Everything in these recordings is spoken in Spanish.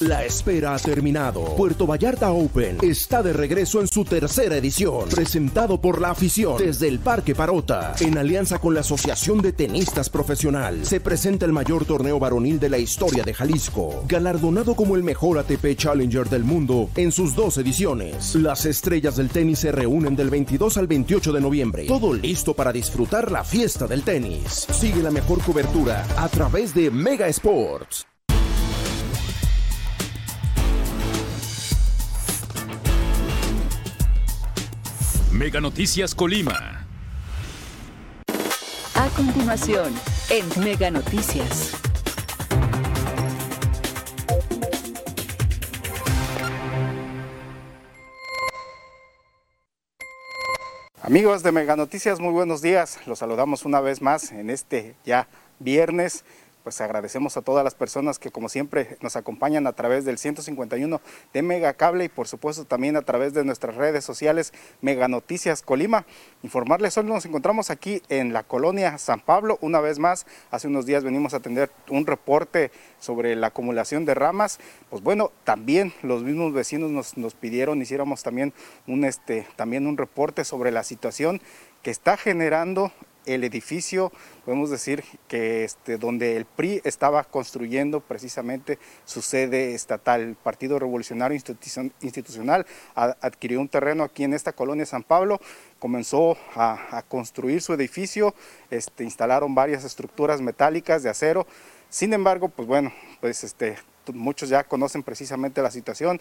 La espera ha terminado. Puerto Vallarta Open está de regreso en su tercera edición, presentado por la afición desde el Parque Parota, en alianza con la Asociación de Tenistas Profesional. Se presenta el mayor torneo varonil de la historia de Jalisco, galardonado como el mejor ATP Challenger del mundo en sus dos ediciones. Las estrellas del tenis se reúnen del 22 al 28 de noviembre. Todo listo para disfrutar la fiesta del tenis. Sigue la mejor cobertura a través de Mega Sports. Mega Noticias Colima. A continuación, en Mega Noticias. Amigos de Mega Noticias, muy buenos días. Los saludamos una vez más en este ya viernes pues agradecemos a todas las personas que como siempre nos acompañan a través del 151 de Mega Cable y por supuesto también a través de nuestras redes sociales Mega Noticias Colima. Informarles, hoy nos encontramos aquí en la colonia San Pablo, una vez más, hace unos días venimos a atender un reporte sobre la acumulación de ramas, pues bueno, también los mismos vecinos nos, nos pidieron, hiciéramos también un, este, también un reporte sobre la situación que está generando el edificio, podemos decir que este, donde el PRI estaba construyendo precisamente su sede estatal. El Partido Revolucionario Institucional adquirió un terreno aquí en esta colonia San Pablo, comenzó a, construir su edificio, este, instalaron varias estructuras metálicas de acero. Sin embargo, pues bueno, pues este, muchos ya conocen precisamente la situación,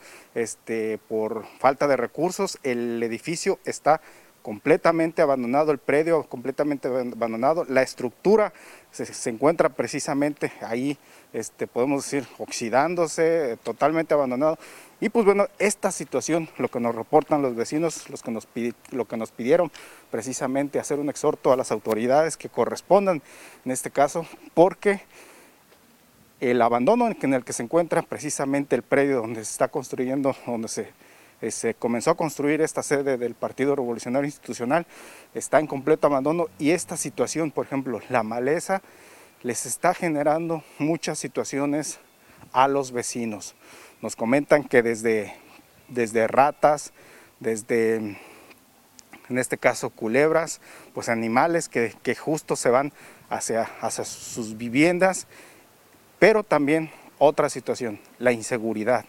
por falta de recursos, el edificio está completamente abandonado, el predio completamente abandonado, la estructura se, encuentra precisamente ahí, este, podemos decir, oxidándose, totalmente abandonado. Y pues bueno, esta situación, lo que nos reportan los vecinos, los que nos lo que nos pidieron precisamente hacer un exhorto a las autoridades que correspondan en este caso, porque el abandono en el que se encuentra precisamente el predio donde se está construyendo, donde se eh, se comenzó a construir esta sede del Partido Revolucionario Institucional, está en completo abandono y esta situación, por ejemplo, la maleza, les está generando muchas situaciones a los vecinos. Nos comentan que desde, desde ratas, desde, en este caso, culebras, pues animales que, justo se van hacia, hacia sus viviendas, pero también otra situación, la inseguridad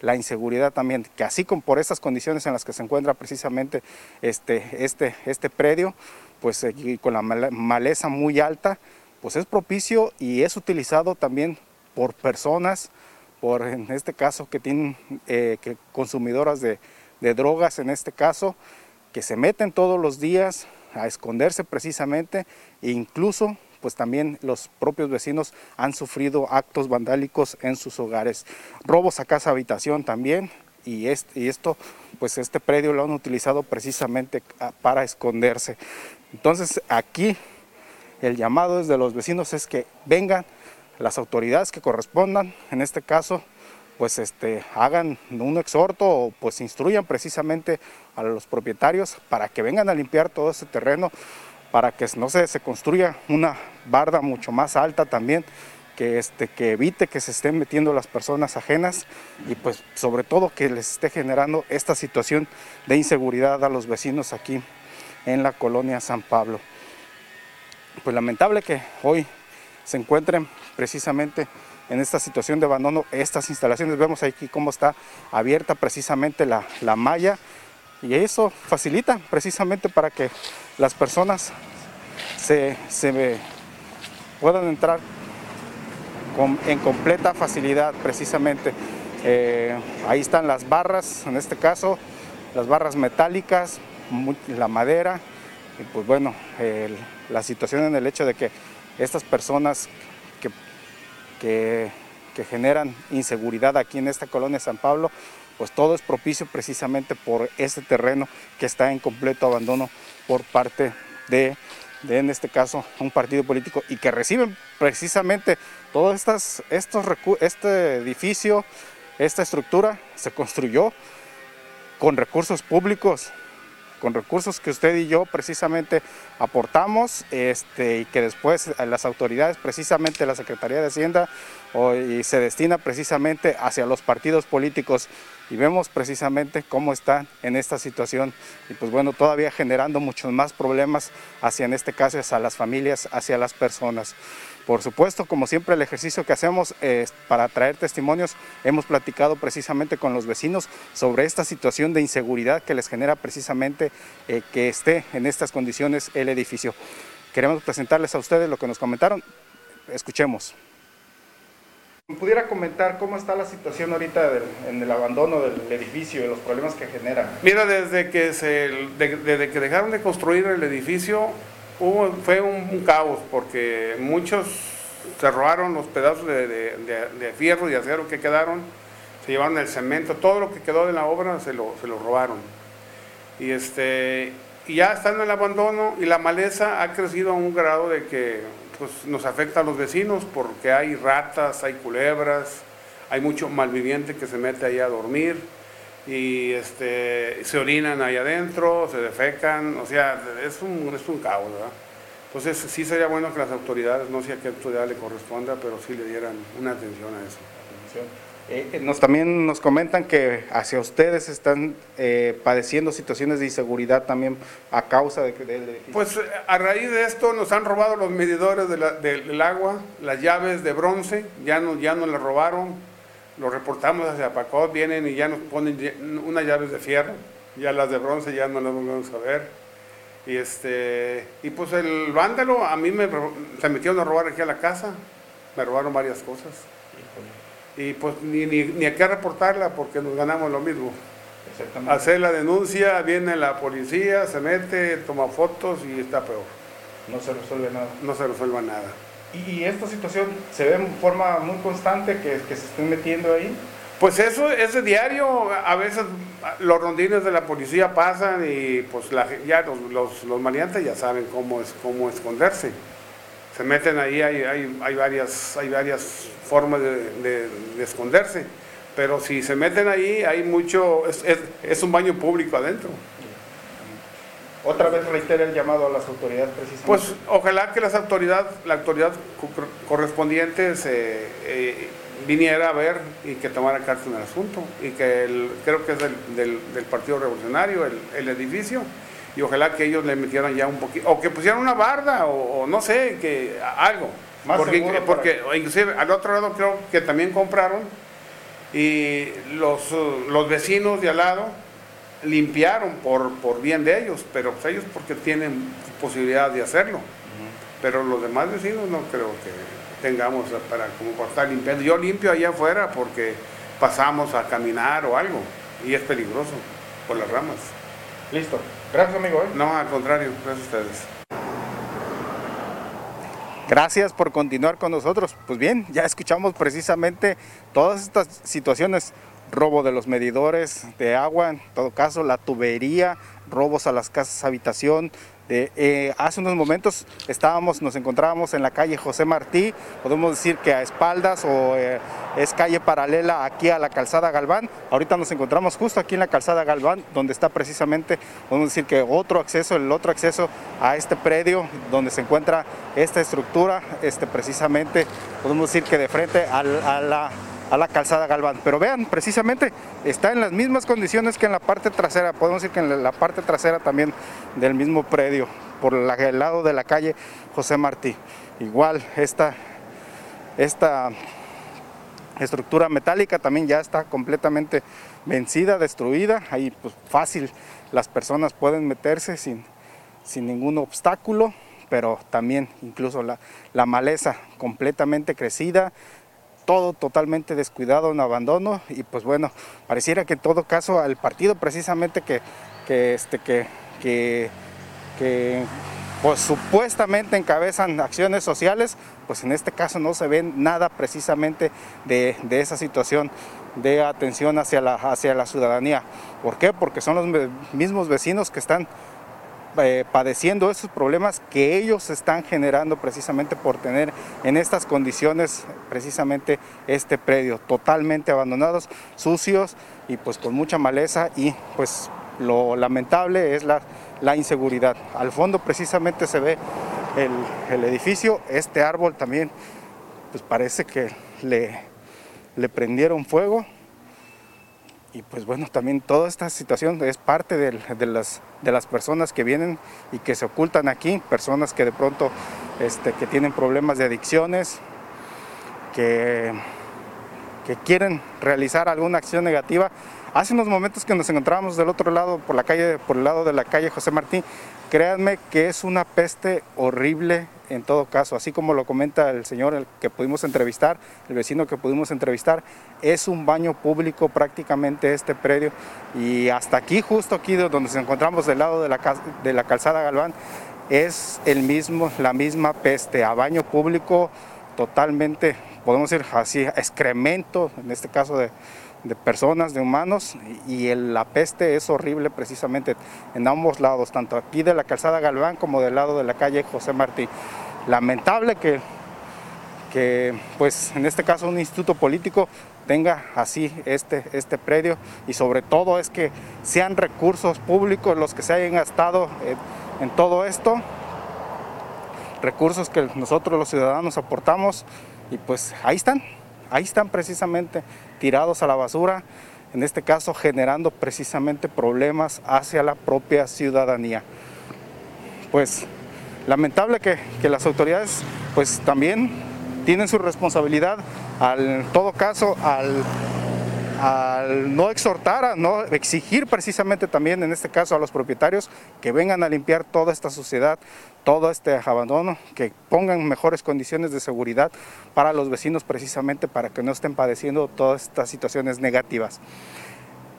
la inseguridad también, que así como por estas condiciones en las que se encuentra precisamente este, este, este predio, pues eh, con la maleza muy alta, pues es propicio y es utilizado también por personas, por en este caso que tienen eh, que consumidoras de, de drogas en este caso, que se meten todos los días a esconderse precisamente e incluso pues también los propios vecinos han sufrido actos vandálicos en sus hogares. Robos a casa habitación también y, y esto, pues este predio lo han utilizado precisamente para esconderse. Entonces aquí el llamado desde los vecinos es que vengan las autoridades que correspondan, en este caso, pues este, hagan un exhorto o pues instruyan precisamente a los propietarios para que vengan a limpiar todo ese terreno para que no se, se construya una barda mucho más alta también, que, este, que evite que se estén metiendo las personas ajenas y pues sobre todo que les esté generando esta situación de inseguridad a los vecinos aquí en la colonia San Pablo. Pues lamentable que hoy se encuentren precisamente en esta situación de abandono estas instalaciones. Vemos aquí cómo está abierta precisamente la malla y eso facilita precisamente para que las personas se, puedan entrar en completa facilidad precisamente. Eh, ahí están las barras, en este caso, las barras metálicas, la madera, y pues bueno, la situación en el hecho de que estas personas que, que generan inseguridad aquí en esta colonia San Pablo, pues todo es propicio precisamente por este terreno que está en completo abandono por parte de, en este caso, un partido político y que reciben precisamente todo estas, estos este edificio, esta estructura se construyó con recursos públicos, con recursos que usted y yo precisamente aportamos este, y que después las autoridades, precisamente la Secretaría de Hacienda, y se destina precisamente hacia los partidos políticos y vemos precisamente cómo están en esta situación y pues bueno, todavía generando muchos más problemas hacia en este caso hacia las familias, hacia las personas. Por supuesto, como siempre el ejercicio que hacemos es para traer testimonios, hemos platicado precisamente con los vecinos sobre esta situación de inseguridad que les genera precisamente eh, que esté en estas condiciones el edificio. Queremos presentarles a ustedes lo que nos comentaron. Escuchemos. ¿Pudiera comentar cómo está la situación ahorita en el abandono del edificio y los problemas que genera? Mira, desde que, se, desde que dejaron de construir el edificio hubo, fue un, caos porque muchos se robaron los pedazos de, fierro y acero que quedaron, se llevaron el cemento, todo lo que quedó de la obra se lo, se lo robaron. Y, este, y ya están en el abandono y la maleza ha crecido a un grado de que pues nos afecta a los vecinos porque hay ratas, hay culebras, hay mucho malviviente que se mete ahí a dormir y este, se orinan ahí adentro, se defecan, o sea, es un, es un caos, ¿verdad? Entonces sí sería bueno que las autoridades, no sé a qué autoridad le corresponda, pero sí le dieran una atención a eso. Eh, eh, nos, también nos comentan que hacia ustedes están eh, padeciendo situaciones de inseguridad también a causa de, del edificio. Pues a raíz de esto nos han robado los medidores del agua, las llaves de bronce, ya, no, ya nos las robaron, lo reportamos hacia Pacot, vienen y ya nos ponen unas llaves de fierro, ya las de bronce ya no las volvemos a ver. Y, este, y pues el vándalo, a mí me, se metieron a robar aquí a la casa, me robaron varias cosas y pues ni, ni, ni a qué reportarla porque nos ganamos lo mismo. Hacer la denuncia, viene la policía, se mete, toma fotos y está peor. No se resuelve nada. No se resuelve nada. ¿Y esta situación se ve en forma muy constante que, que se estén metiendo ahí? Pues eso es de diario, a veces los rondines de la policía pasan y pues la, ya los, los, los maleantes ya saben cómo, es, cómo esconderse se meten ahí, hay, hay, hay, varias, hay varias formas de, esconderse, pero si se meten ahí, hay mucho, es, es, un baño público adentro. Otra vez reitera el llamado a las autoridades precisamente. Pues ojalá que las autoridades, la autoridad correspondiente se eh, viniera a ver y que tomara cartas en el asunto y que el, creo que es del, del, Partido Revolucionario, el, el edificio, y ojalá que ellos le metieran ya un poquito, o que pusieran una barda, o, no sé, que algo. porque, porque inclusive al otro lado creo que también compraron y los, los vecinos de al lado limpiaron por, por bien de ellos, pero pues ellos porque tienen posibilidad de hacerlo. Pero los demás vecinos no creo que tengamos para, como para estar limpiando. Yo limpio allá afuera porque pasamos a caminar o algo y es peligroso por las ramas. Listo. Gracias, amigo. ¿eh? No, al contrario, gracias a ustedes. Gracias por continuar con nosotros. Pues bien, ya escuchamos precisamente todas estas situaciones. Robo de los medidores de agua, en todo caso, la tubería, robos a las casas habitación, eh, hace unos momentos estábamos, nos encontrábamos en la calle José Martí, podemos decir que a espaldas o eh, es calle paralela aquí a la calzada Galván. Ahorita nos encontramos justo aquí en la calzada Galván, donde está precisamente, podemos decir que otro acceso, el otro acceso a este predio donde se encuentra esta estructura, este, precisamente podemos decir que de frente a la a la calzada Galván. Pero vean, precisamente está en las mismas condiciones que en la parte trasera, podemos decir que en la parte trasera también del mismo predio, por el lado de la calle José Martí. Igual esta, esta estructura metálica también ya está completamente vencida, destruida, ahí pues fácil las personas pueden meterse sin, sin ningún obstáculo, pero también incluso la, la maleza completamente crecida, todo totalmente descuidado, en abandono y pues bueno, pareciera que en todo caso al partido precisamente que, que, este, que, que, pues supuestamente encabezan acciones sociales, pues en este caso no se ve nada precisamente de, de esa situación de atención hacia la, hacia la ciudadanía. ¿Por qué? Porque son los mismos vecinos que están eh, padeciendo esos problemas que ellos están generando precisamente por tener en estas condiciones precisamente este predio, totalmente abandonados, sucios y pues con mucha maleza y pues lo lamentable es la, la inseguridad. Al fondo precisamente se ve el, el edificio, este árbol también pues parece que le, le prendieron fuego. Y pues bueno, también toda esta situación es parte de, de, las, de las personas que vienen y que se ocultan aquí, personas que de pronto este, que tienen problemas de adicciones, que, que quieren realizar alguna acción negativa. Hace unos momentos que nos encontrábamos del otro lado, por la calle, por el lado de la calle José Martín, créanme que es una peste horrible en todo caso, así como lo comenta el señor el que pudimos entrevistar, el vecino que pudimos entrevistar, es un baño público prácticamente este predio. Y hasta aquí, justo aquí donde nos encontramos del lado de la, de la calzada Galván, es el mismo, la misma peste, a baño público totalmente, podemos decir así, excremento, en este caso de, de personas, de humanos, y la peste es horrible precisamente en ambos lados, tanto aquí de la calzada Galván como del lado de la calle José Martí. Lamentable que, que pues en este caso un instituto político tenga así este, este predio y sobre todo es que sean recursos públicos los que se hayan gastado en, en todo esto, recursos que nosotros los ciudadanos aportamos y pues ahí están, ahí están precisamente tirados a la basura, en este caso generando precisamente problemas hacia la propia ciudadanía. Pues lamentable que, que las autoridades pues también tienen su responsabilidad, al, todo caso al, al no exhortar, a no exigir precisamente también en este caso a los propietarios que vengan a limpiar toda esta suciedad, todo este abandono, que pongan mejores condiciones de seguridad para los vecinos precisamente para que no estén padeciendo todas estas situaciones negativas.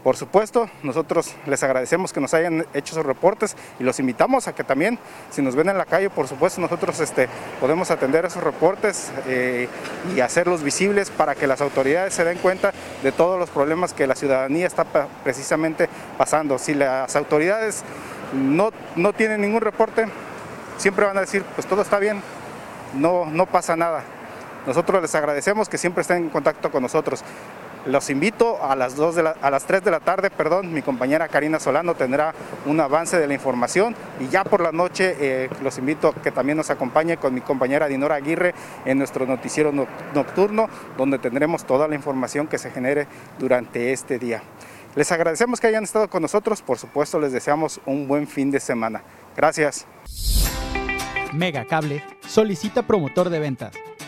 Por supuesto, nosotros les agradecemos que nos hayan hecho esos reportes y los invitamos a que también, si nos ven en la calle, por supuesto, nosotros este, podemos atender esos reportes eh, y hacerlos visibles para que las autoridades se den cuenta de todos los problemas que la ciudadanía está precisamente pasando. Si las autoridades no, no tienen ningún reporte, siempre van a decir, pues todo está bien, no, no pasa nada. Nosotros les agradecemos que siempre estén en contacto con nosotros. Los invito a las, 2 de a las 3 de la tarde, perdón, mi compañera Karina Solano tendrá un avance de la información y ya por la noche eh, los invito a que también nos acompañe con mi compañera Dinora Aguirre en nuestro noticiero nocturno, donde tendremos toda la información que se genere durante este día. Les agradecemos que hayan estado con nosotros, por supuesto les deseamos un buen fin de semana. Gracias. Mega Cable solicita promotor de ventas,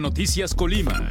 Noticias Colima.